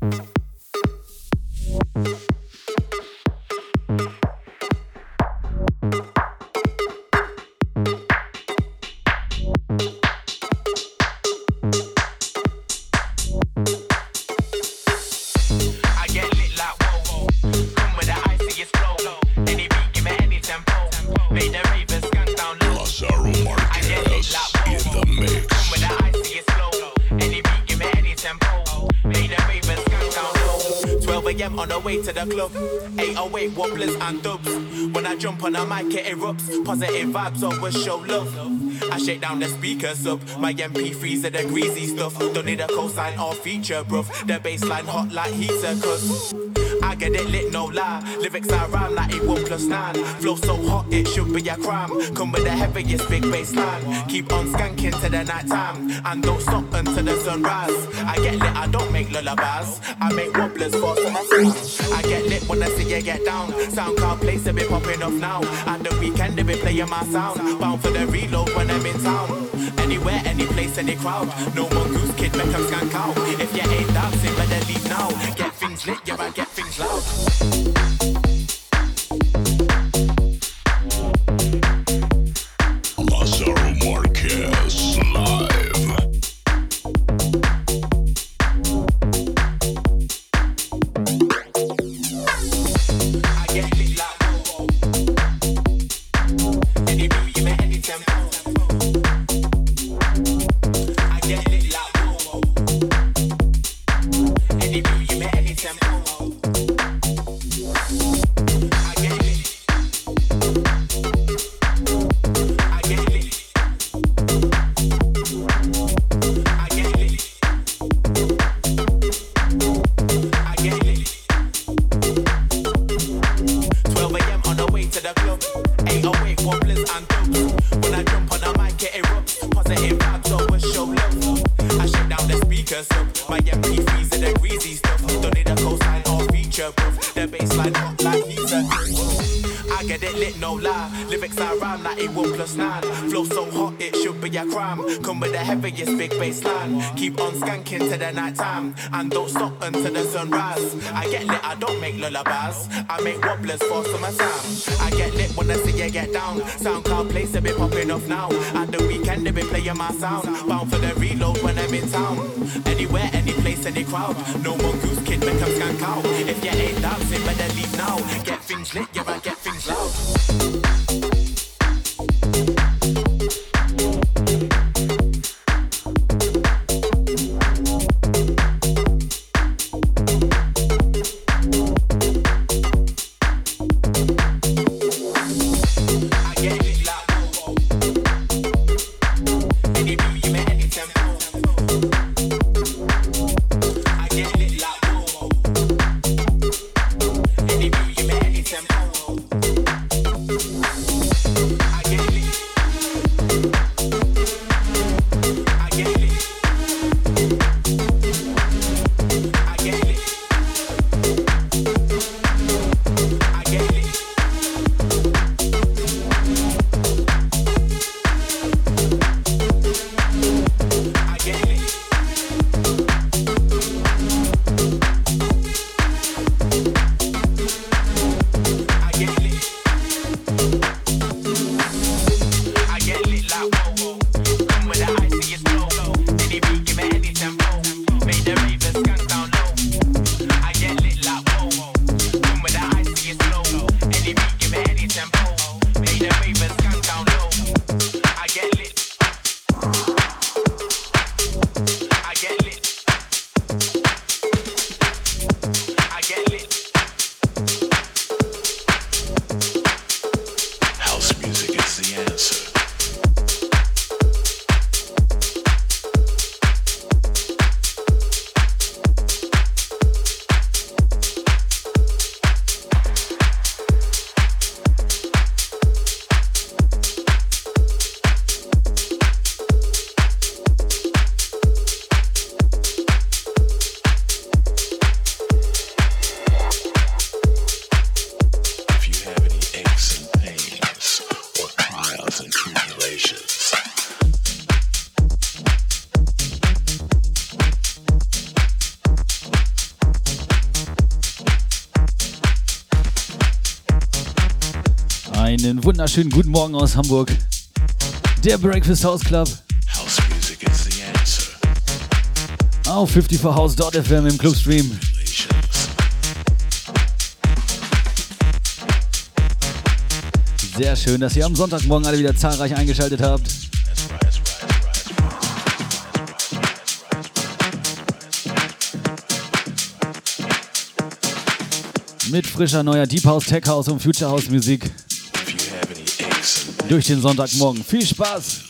Thank you. Positive vibes always show love. I shake down the speakers up. My MP3s are the greasy stuff. Don't need a cosign or feature, bruv. The bassline hot like heater, I get it lit, no lie. Lyrics I rhyme like it one plus nine. Flow so hot, it should be a crime. Come with the heaviest big bass line. Keep on skanking to the night time. And don't stop until the sunrise. I get lit, I don't make lullabies. I make wobblers for some I get lit when I see you get down. SoundCloud plays a bit popping off now. And the weekend they be playing my sound. Bound for the reload when I'm in town. Anywhere, any place, any crowd. No more goose kid, make them skank out. If you ain't dancing, better leave now. Get things lit, yeah, I get things loud. feature stuff. Miami freezer, the greasy stuff. Don't need a coastline or feature proof. That bassline and don't stop until the sunrise. I get lit, I don't make lullabies. I make wobblers for summer time. I get lit when I see you get down. SoundCloud plays a bit popping off now. At the weekend, they be playing my sound. Bound for the reload when I'm in town. Anywhere, any place, any crowd. No more goose kid, make them skank out. If you ain't dancing, better leave now. Get things lit, yeah, I get things loud. Thank you. Wunderschönen guten Morgen aus Hamburg. Der Breakfast House Club. House Music is the answer. Auf 54house.fm im Clubstream. Sehr schön, dass ihr am Sonntagmorgen alle wieder zahlreich eingeschaltet habt. Mit frischer neuer Deep House, Tech House und Future House Musik. Durch den Sonntagmorgen. Viel Spaß!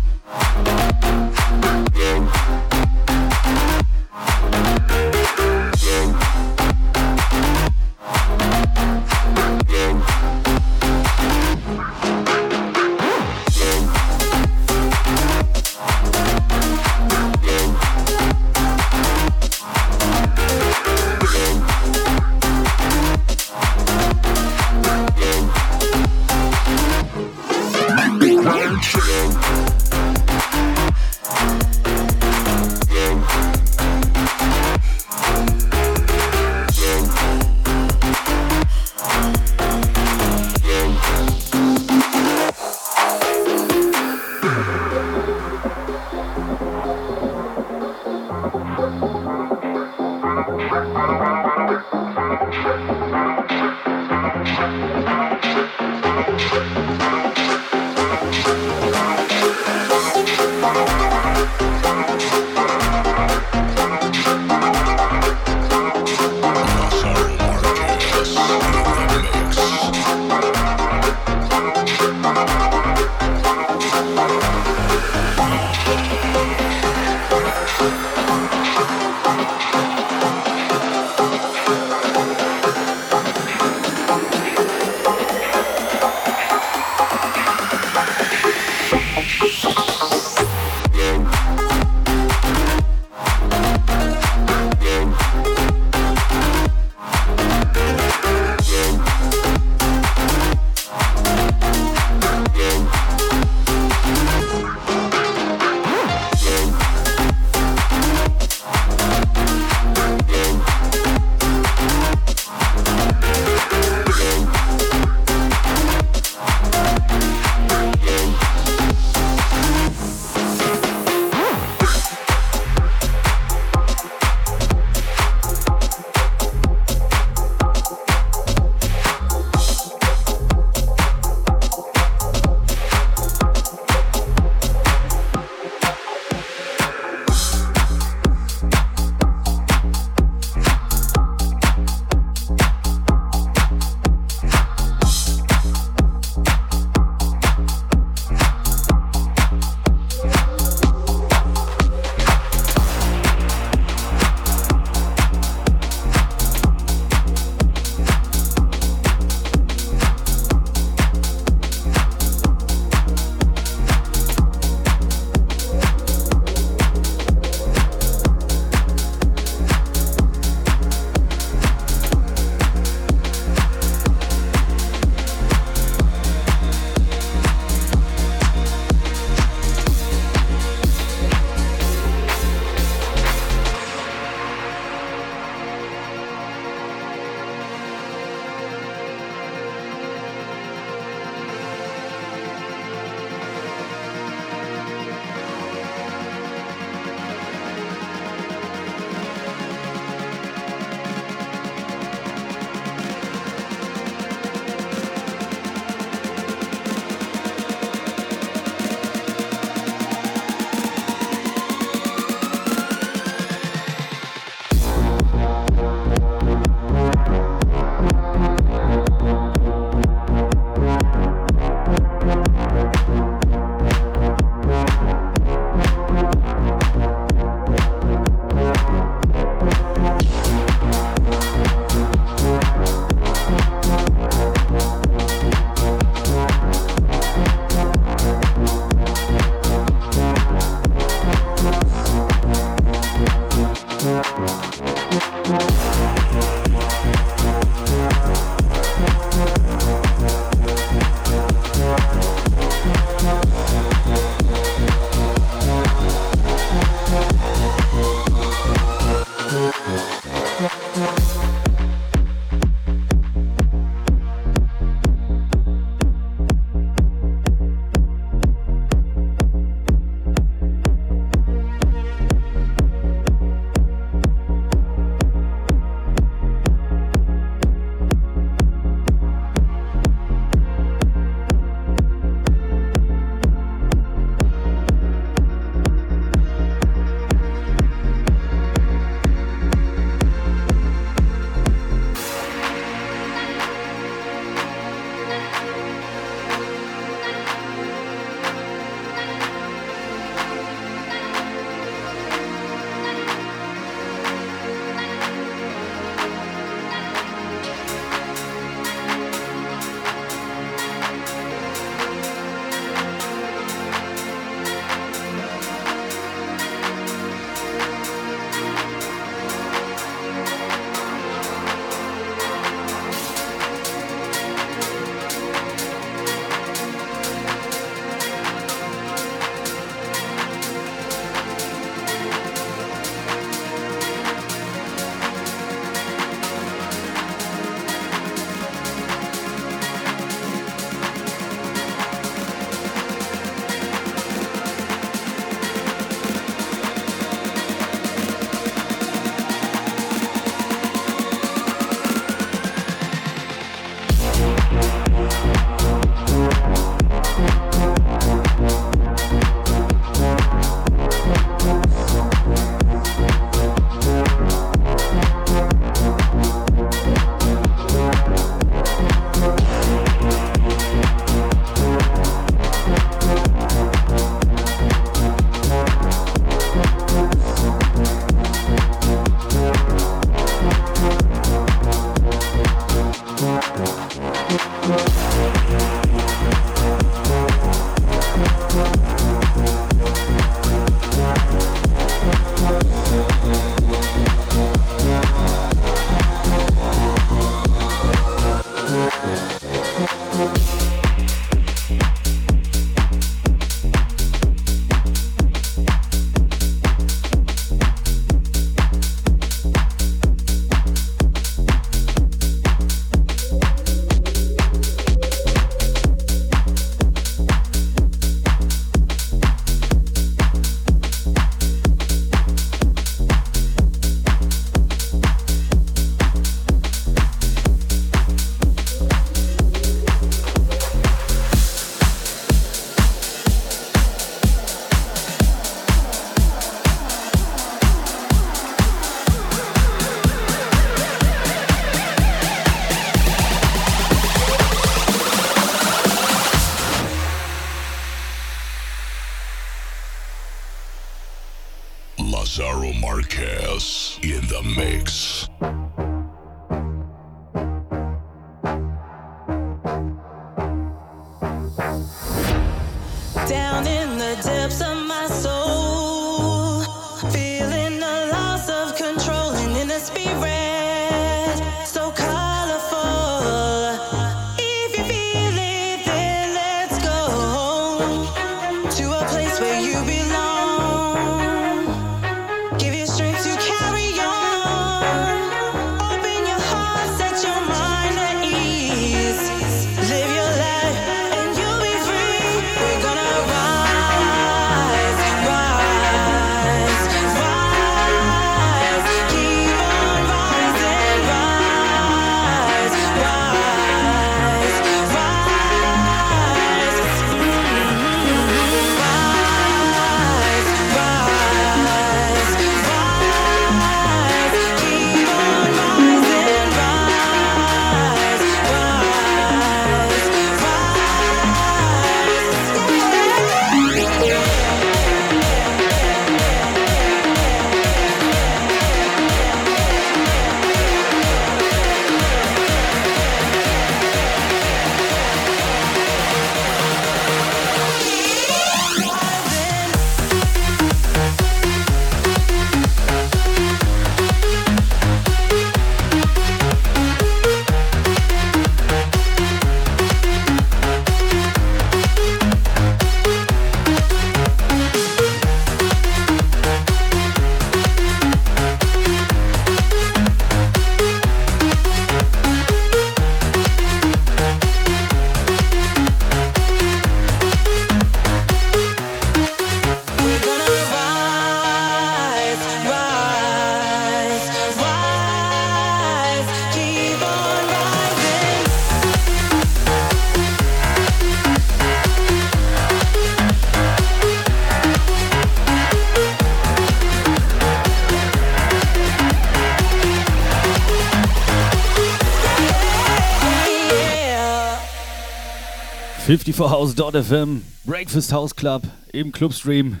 54 House.fm, Breakfast House Club im Clubstream.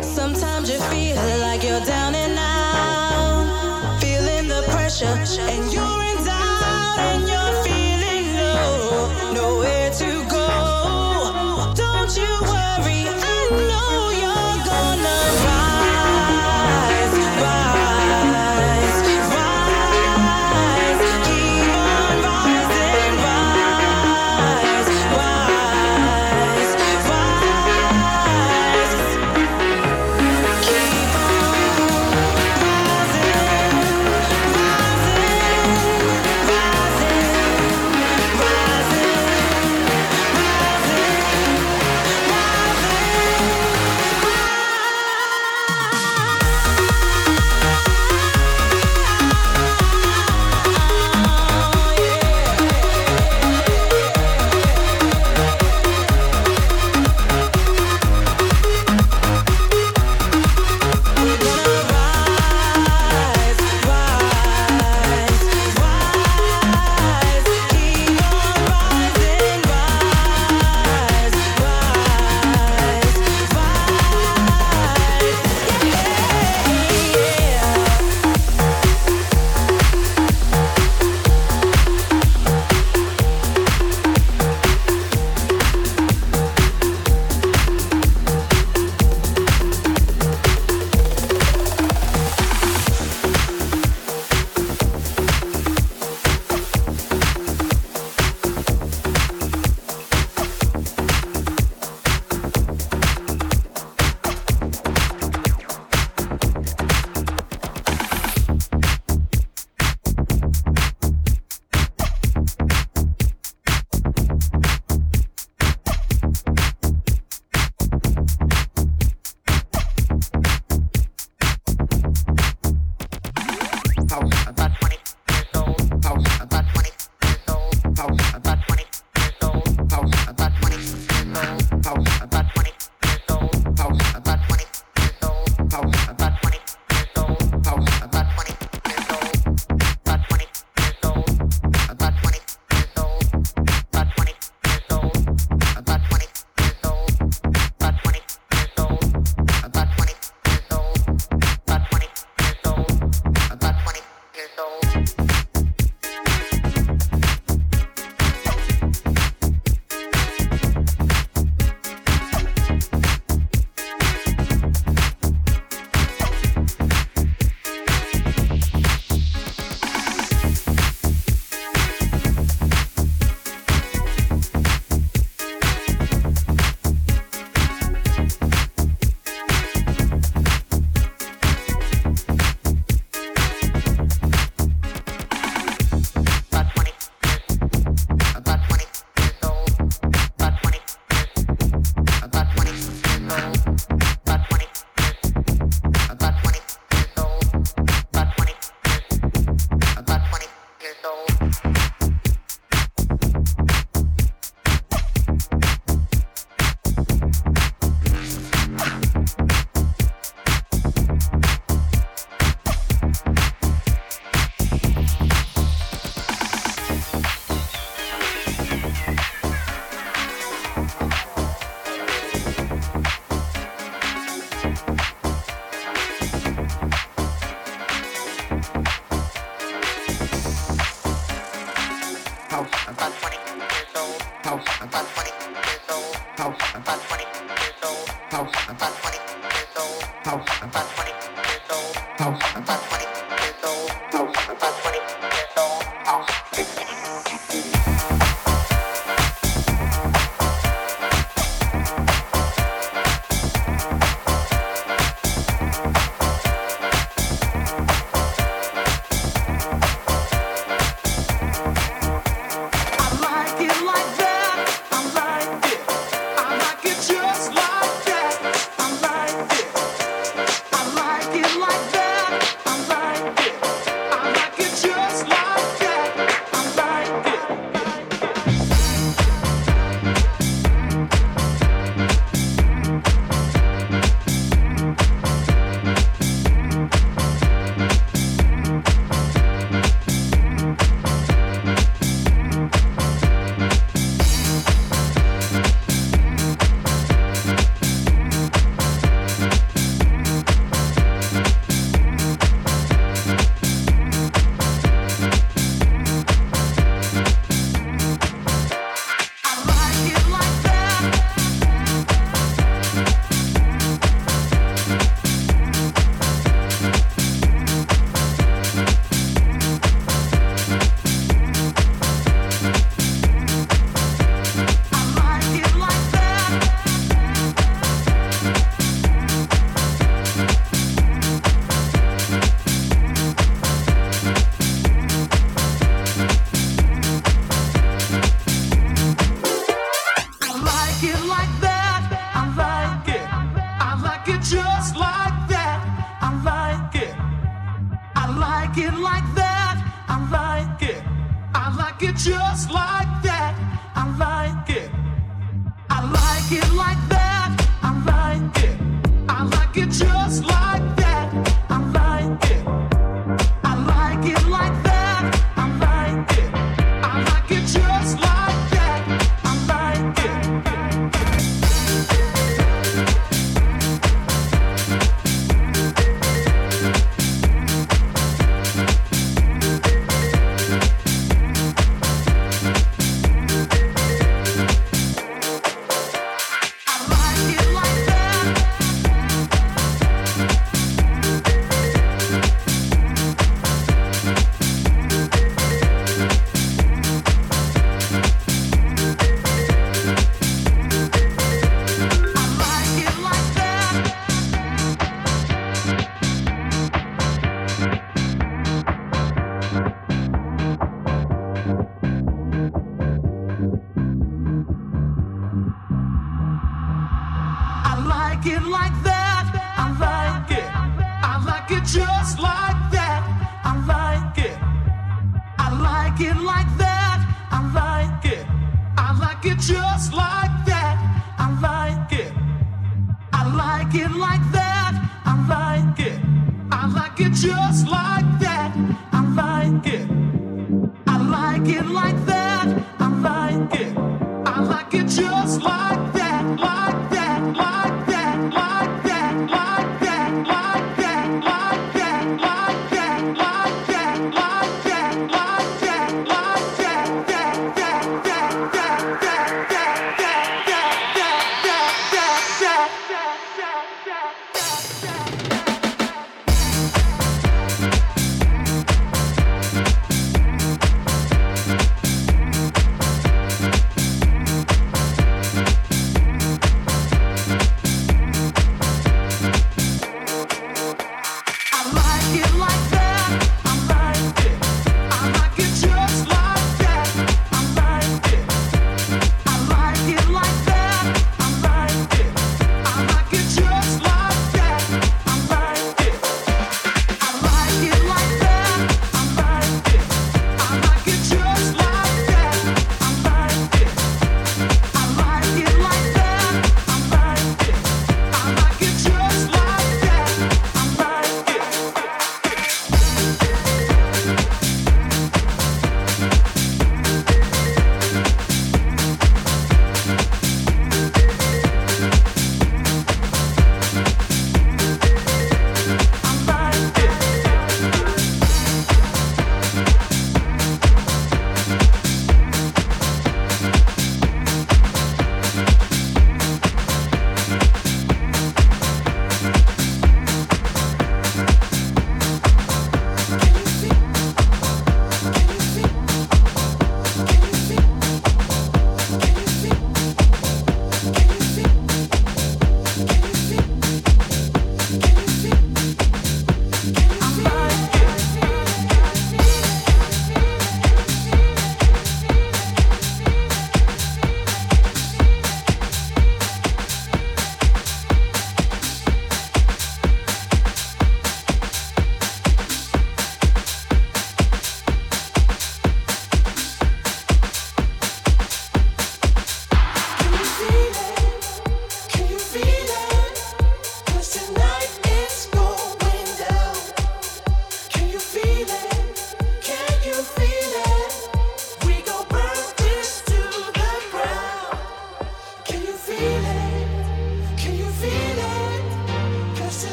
Sometimes you feel like you're down and out, feeling the pressure and you're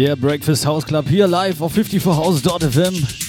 Der Breakfast House Club hier live auf 54house.fm.